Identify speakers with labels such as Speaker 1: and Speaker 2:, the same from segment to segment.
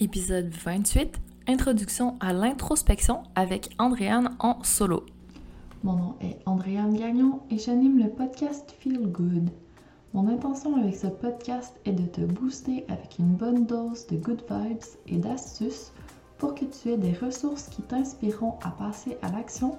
Speaker 1: Épisode 28 Introduction à l'introspection avec Andréane en solo.
Speaker 2: Mon nom est Andréane Gagnon et j'anime le podcast Feel Good. Mon intention avec ce podcast est de te booster avec une bonne dose de good vibes et d'astuces pour que tu aies des ressources qui t'inspireront à passer à l'action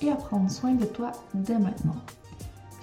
Speaker 2: et à prendre soin de toi dès maintenant.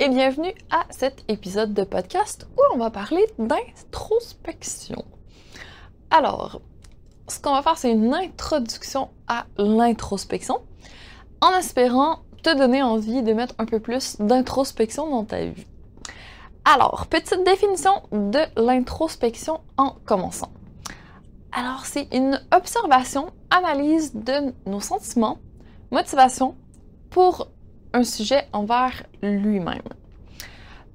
Speaker 1: Et bienvenue à cet épisode de podcast où on va parler d'introspection. Alors, ce qu'on va faire, c'est une introduction à l'introspection en espérant te donner envie de mettre un peu plus d'introspection dans ta vie. Alors, petite définition de l'introspection en commençant. Alors, c'est une observation, analyse de nos sentiments, motivation pour un sujet envers lui-même.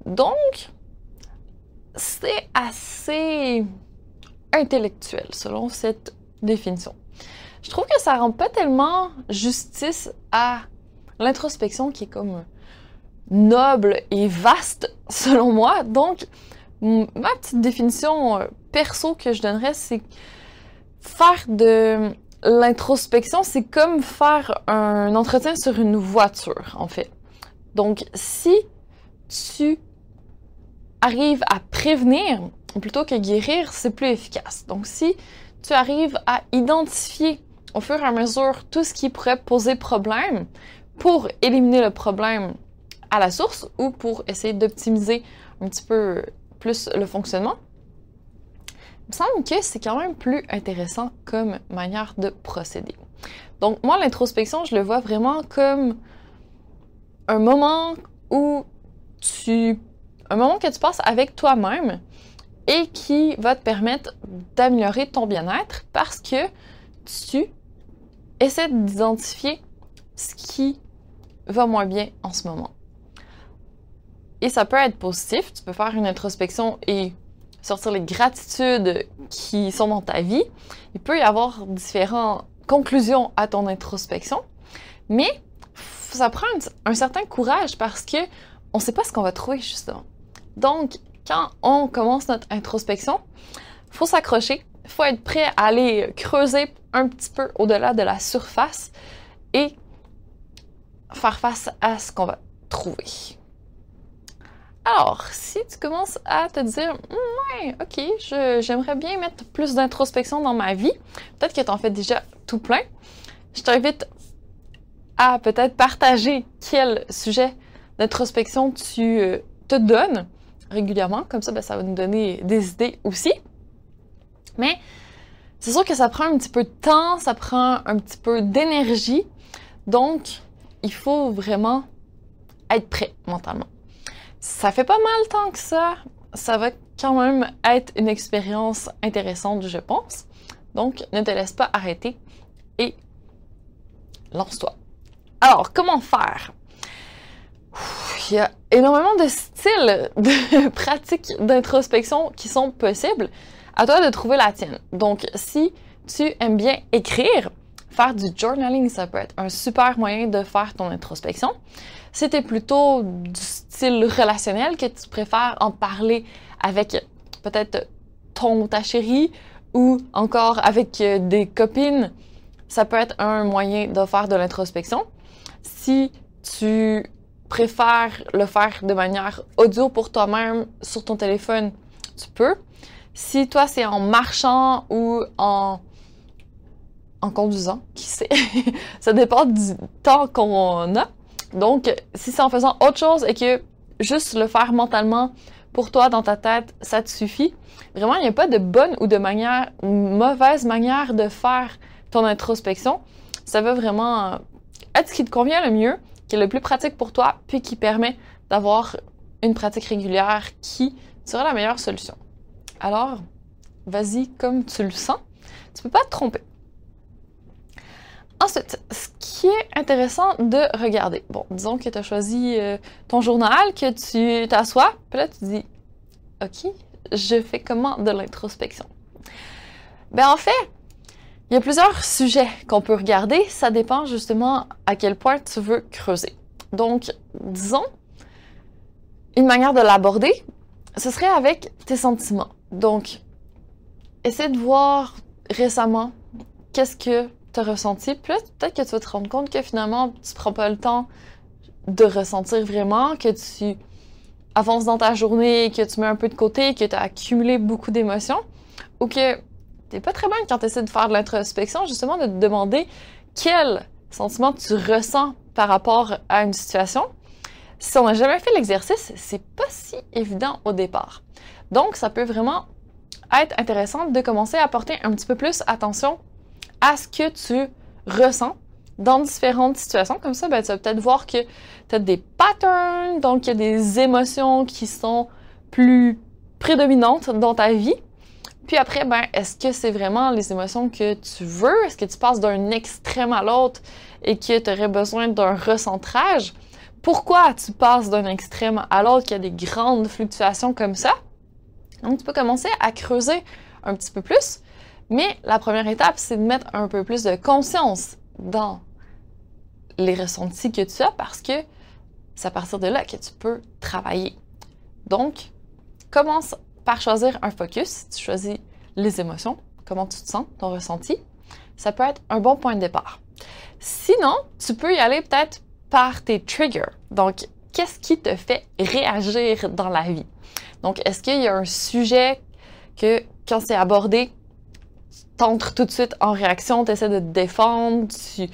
Speaker 1: Donc, c'est assez intellectuel selon cette définition. Je trouve que ça rend pas tellement justice à l'introspection qui est comme noble et vaste selon moi. Donc, ma petite définition euh, perso que je donnerais, c'est faire de l'introspection, c'est comme faire un entretien sur une voiture, en fait. Donc, si tu arrives à prévenir plutôt que guérir, c'est plus efficace. Donc, si tu arrives à identifier au fur et à mesure tout ce qui pourrait poser problème pour éliminer le problème à la source ou pour essayer d'optimiser un petit peu plus le fonctionnement, il me semble que c'est quand même plus intéressant comme manière de procéder. Donc moi, l'introspection, je le vois vraiment comme un moment où tu... un moment que tu passes avec toi-même et qui va te permettre d'améliorer ton bien-être parce que tu essaies d'identifier ce qui va moins bien en ce moment. Et ça peut être positif, tu peux faire une introspection et sortir les gratitudes qui sont dans ta vie. Il peut y avoir différentes conclusions à ton introspection, mais ça prend un, certain courage parce que on ne sait pas ce qu'on va trouver justement. Donc, quand on commence notre introspection, faut s'accrocher, faut être prêt à aller creuser un petit peu au-delà de la surface et faire face à ce qu'on va trouver. Alors, si tu commences à te dire, ouais, ok, j'aimerais bien mettre plus d'introspection dans ma vie, peut-être que tu en fais déjà tout plein, je t'invite à peut-être partager quel sujet d'introspection tu euh, te donnes régulièrement, comme ça, ben, ça va nous donner des idées aussi. Mais c'est sûr que ça prend un petit peu de temps, ça prend un petit peu d'énergie, donc il faut vraiment être prêt mentalement. Ça fait pas mal tant que ça. Ça va quand même être une expérience intéressante, je pense. Donc, ne te laisse pas arrêter et lance-toi. Alors, comment faire? Il y a énormément de styles de pratiques d'introspection qui sont possibles. À toi de trouver la tienne. Donc, si tu aimes bien écrire, faire du journaling, ça peut être un super moyen de faire ton introspection. Si tu es plutôt du style relationnel, que tu préfères en parler avec peut-être ton ou ta chérie ou encore avec euh, des copines, ça peut être un moyen de faire de l'introspection. Si tu préfères le faire de manière audio pour toi-même sur ton téléphone, tu peux. Si toi, c'est en marchant ou en, en conduisant, qui sait, ça dépend du temps qu'on a. Donc, si c'est en faisant autre chose et que juste le faire mentalement pour toi dans ta tête, ça te suffit. Vraiment, il n'y a pas de bonne ou de manière, mauvaise manière de faire ton introspection. Ça va vraiment être ce qui te convient le mieux, qui est le plus pratique pour toi, puis qui permet d'avoir une pratique régulière qui sera la meilleure solution. Alors, vas-y comme tu le sens. Tu peux pas te tromper. Ensuite, ce qui est intéressant de regarder. Bon, disons que tu as choisi euh, ton journal, que tu t'assois, puis là tu dis OK, je fais comment de l'introspection? Ben en fait, il y a plusieurs sujets qu'on peut regarder, ça dépend justement à quel point tu veux creuser. Donc, disons une manière de l'aborder, ce serait avec tes sentiments. Donc, essaie de voir récemment qu'est-ce que tu as ressenti. Puis peut-être que tu vas te rendre compte que finalement, tu prends pas le temps de ressentir vraiment, que tu avances dans ta journée, que tu mets un peu de côté, que tu as accumulé beaucoup d'émotions, ou que t'es pas très bonne quand tu essaies de faire de l'introspection, justement, de te demander quel sentiment tu ressens par rapport à une situation. Si on n'a jamais fait l'exercice, c'est pas si évident au départ. Donc, ça peut vraiment être intéressant de commencer à porter un petit peu plus attention à ce que tu ressens dans différentes situations. Comme ça, ben, tu vas peut-être voir que tu as des patterns, donc il y a des émotions qui sont plus prédominantes dans ta vie. Puis après, ben, est-ce que c'est vraiment les émotions que tu veux? Est-ce que tu passes d'un extrême à l'autre et que tu aurais besoin d'un recentrage? Pourquoi tu passes d'un extrême à l'autre, qu'il y a des grandes fluctuations comme ça? Donc, tu peux commencer à creuser un petit peu plus. Mais la première étape, c'est de mettre un peu plus de conscience dans les ressentis que tu as parce que c'est à partir de là que tu peux travailler. Donc, commence par choisir un focus. Tu choisis les émotions, comment tu te sens, ton ressenti. Ça peut être un bon point de départ. Sinon, tu peux y aller peut-être par tes triggers. Donc, qu'est-ce qui te fait réagir dans la vie? Donc, est-ce qu'il y a un sujet que, quand c'est abordé, t'entres tout de suite en réaction, tu essaies de te défendre, tu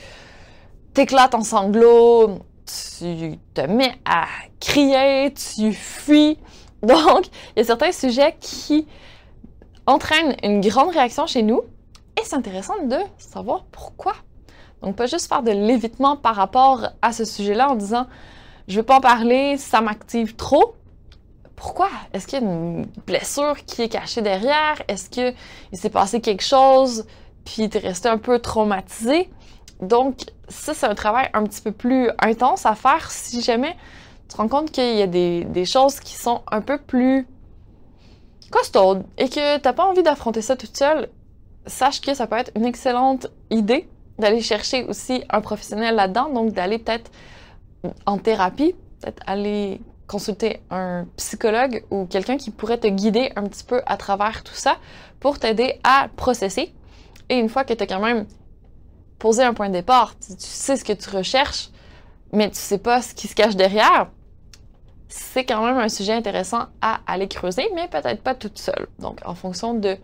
Speaker 1: t'éclates en sanglots, tu te mets à crier, tu fuis. Donc, il y a certains sujets qui entraînent une grande réaction chez nous et c'est intéressant de savoir pourquoi. Donc, pas juste faire de l'évitement par rapport à ce sujet-là en disant je veux pas en parler, ça m'active trop, pourquoi? Est-ce qu'il y a une blessure qui est cachée derrière? Est-ce qu'il s'est passé quelque chose puis es resté un peu traumatisé? Donc, ça, c'est un travail un petit peu plus intense à faire si jamais tu te rends compte qu'il y a des, choses qui sont un peu plus costaudes et que tu n'as pas envie d'affronter ça toute seule. Sache que ça peut être une excellente idée d'aller chercher aussi un professionnel là-dedans, donc d'aller peut-être en thérapie, peut-être aller consulter un psychologue ou quelqu'un qui pourrait te guider un petit peu à travers tout ça pour t'aider à processer. Et une fois que tu as quand même posé un point de départ, tu, sais ce que tu recherches, mais tu sais pas ce qui se cache derrière, c'est quand même un sujet intéressant à aller creuser, mais peut-être pas toute seule. Donc, en fonction de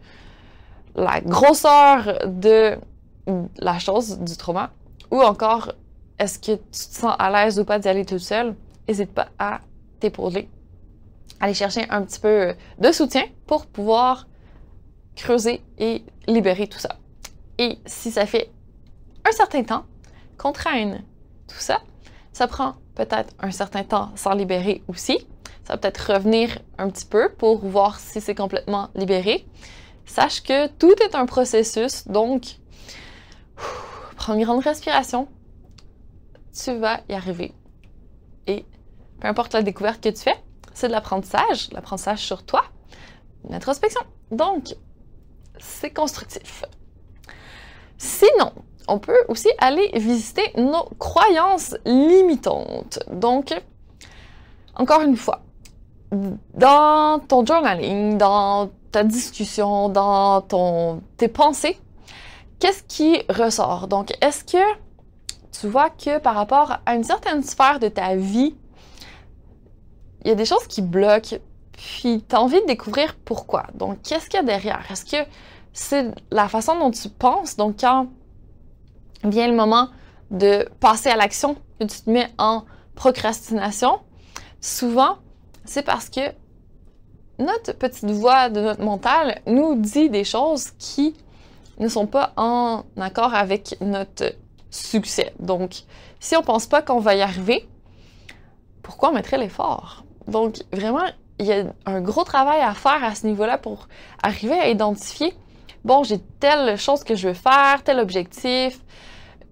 Speaker 1: la grosseur de la chose, du trauma, ou encore est-ce que tu te sens à l'aise ou pas d'y aller toute seule, n'hésite pas à t'épauler, aller chercher un petit peu de soutien pour pouvoir creuser et libérer tout ça. Et si ça fait un certain temps qu'on traîne tout ça, ça prend peut-être un certain temps sans libérer aussi. Ça va peut-être revenir un petit peu pour voir si c'est complètement libéré. Sache que tout est un processus, donc prends une grande respiration. Tu vas y arriver. Et peu importe la découverte que tu fais, c'est de l'apprentissage, l'apprentissage sur toi, l'introspection. Donc, c'est constructif. Sinon, on peut aussi aller visiter nos croyances limitantes. Donc, encore une fois, dans ton journaling, dans ta discussion, dans ton, tes pensées, qu'est-ce qui ressort? Donc, est-ce que tu vois que par rapport à une certaine sphère de ta vie, il y a des choses qui bloquent, puis tu as envie de découvrir pourquoi. Donc, qu'est-ce qu'il y a derrière? Est-ce que c'est la façon dont tu penses? Donc, quand vient le moment de passer à l'action, que tu te mets en procrastination, souvent, c'est parce que notre petite voix de notre mental nous dit des choses qui ne sont pas en accord avec notre succès. Donc, si on pense pas qu'on va y arriver, pourquoi on mettrait l'effort? Donc, vraiment, il y a un gros travail à faire à ce niveau-là pour arriver à identifier, bon, j'ai telle chose que je veux faire, tel objectif,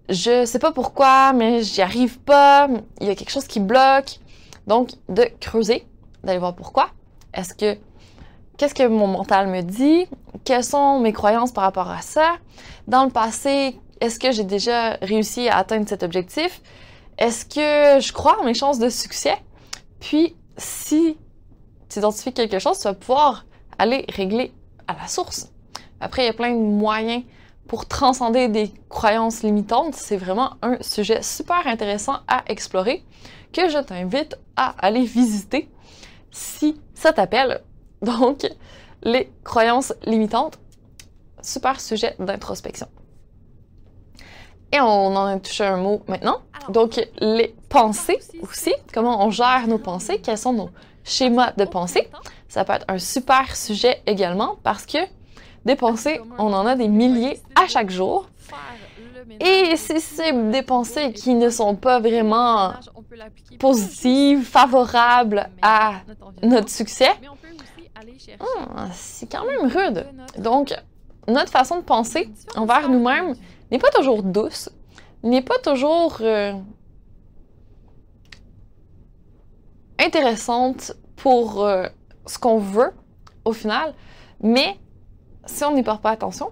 Speaker 1: je sais pas pourquoi, mais j'y arrive pas, il y a quelque chose qui bloque. Donc, de creuser, d'aller voir pourquoi. Est-ce que, qu'est-ce que mon mental me dit? Quelles sont mes croyances par rapport à ça? Dans le passé, est-ce que j'ai déjà réussi à atteindre cet objectif? Est-ce que je crois en mes chances de succès? Puis, si tu identifies quelque chose, tu vas pouvoir aller régler à la source. Après, il y a plein de moyens pour transcender des croyances limitantes. C'est vraiment un sujet super intéressant à explorer que je t'invite à aller visiter si ça t'appelle. Donc, les croyances limitantes, super sujet d'introspection. Et on en a touché un mot maintenant. Donc, les pensées aussi, comment on gère nos pensées, quels sont nos schémas de pensée. Ça peut être un super sujet également parce que des pensées, on en a des milliers à chaque jour. Et si c'est des pensées qui ne sont pas vraiment positives, favorables à notre succès, hmm, c'est quand même rude. Donc, notre façon de penser envers nous-mêmes n'est pas toujours douce, n'est pas toujours euh, intéressante pour euh, ce qu'on veut au final, mais si on n'y porte pas attention,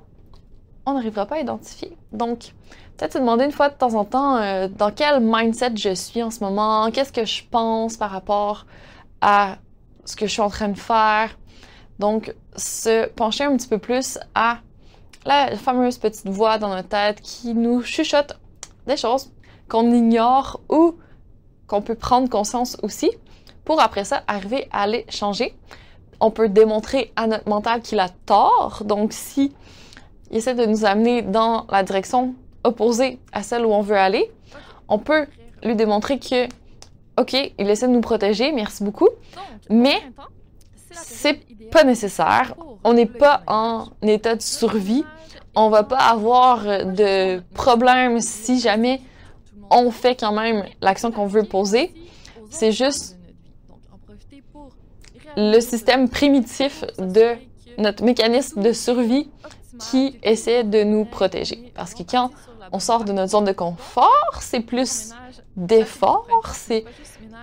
Speaker 1: on n'arrivera pas à identifier. Donc, peut-être se demander une fois de temps en temps euh, dans quel mindset je suis en ce moment, qu'est-ce que je pense par rapport à ce que je suis en train de faire. Donc, se pencher un petit peu plus à la fameuse petite voix dans notre tête qui nous chuchote des choses qu'on ignore ou qu'on peut prendre conscience aussi pour après ça arriver à les changer. On peut démontrer à notre mental qu'il a tort. Donc, si il essaie de nous amener dans la direction opposée à celle où on veut aller, on peut lui démontrer que, OK, il essaie de nous protéger, merci beaucoup, mais c'est pas nécessaire. On n'est pas en état de survie. On va pas avoir de problème si jamais on fait quand même l'action qu'on veut poser. C'est juste le système primitif de notre mécanisme de survie qui essaie de nous protéger. Parce que quand on sort de notre zone de confort, c'est plus d'effort, c'est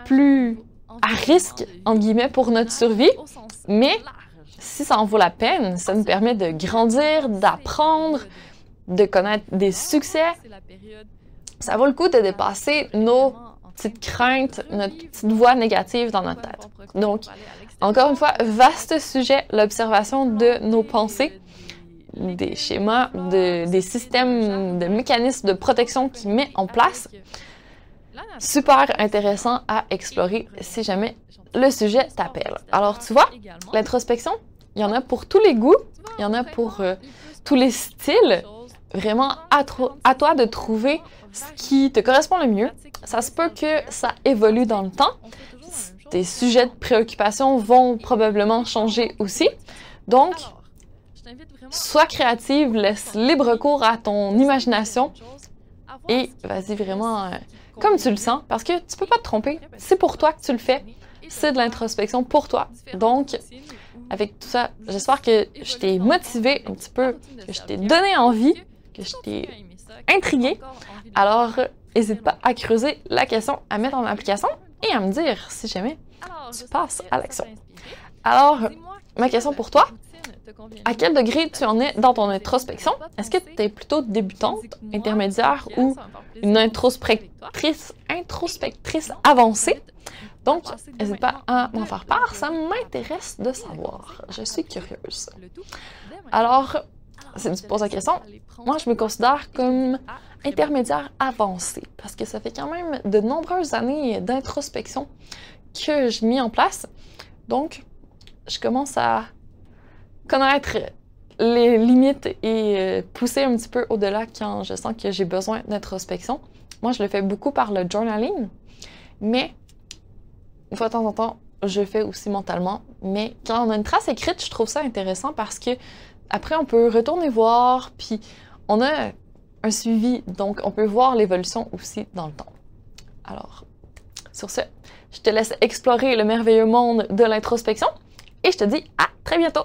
Speaker 1: plus à risque, entre guillemets, pour notre survie. Mais si ça en vaut la peine, ça nous permet de grandir, d'apprendre, de connaître des succès. Ça vaut le coup de dépasser nos petites craintes, notre petite voix négative dans notre tête. Donc, encore une fois, vaste sujet, l'observation de nos pensées, des schémas, des systèmes, de mécanismes de protection qui met en place. Super intéressant à explorer si jamais le sujet t'appelle. Alors, tu vois, l'introspection, il y en a pour tous les goûts, il y en a pour euh, tous les styles. Vraiment, à, à toi de trouver ce qui te correspond le mieux. Ça se peut que ça évolue dans le temps. Tes sujets de préoccupation vont probablement changer aussi. Donc, sois créative, laisse libre cours à ton imagination et vas-y vraiment euh, comme tu le sens parce que tu peux pas te tromper. C'est pour toi que tu le fais. c'est de l'introspection pour toi. Donc, avec tout ça, j'espère que je t'ai motivé un petit peu, que je t'ai donné envie, que je t'ai intrigué. Alors, n'hésite pas à creuser la question, à mettre en application et à me dire si jamais tu passes à l'action. Alors, ma question pour toi, à quel degré tu en es dans ton introspection? Est-ce que tu es plutôt débutante, intermédiaire ou une introspectrice, introspectrice avancée? Donc, n'hésite pas à m'en faire part, ça m'intéresse de savoir. Je suis curieuse. Alors, si tu poses la question, moi je me considère comme intermédiaire avancé parce que ça fait quand même de nombreuses années d'introspection que je mis en place. Donc, je commence à connaître les limites et euh, pousser un petit peu au-delà quand je sens que j'ai besoin d'introspection. Moi, je le fais beaucoup par le journaling, mais une fois de temps en temps, je le fais aussi mentalement. Mais quand on a une trace écrite, je trouve ça intéressant parce que après, on peut retourner voir, puis on a un suivi, donc on peut voir l'évolution aussi dans le temps. Alors, sur ce, je te laisse explorer le merveilleux monde de l'introspection et je te dis à très bientôt.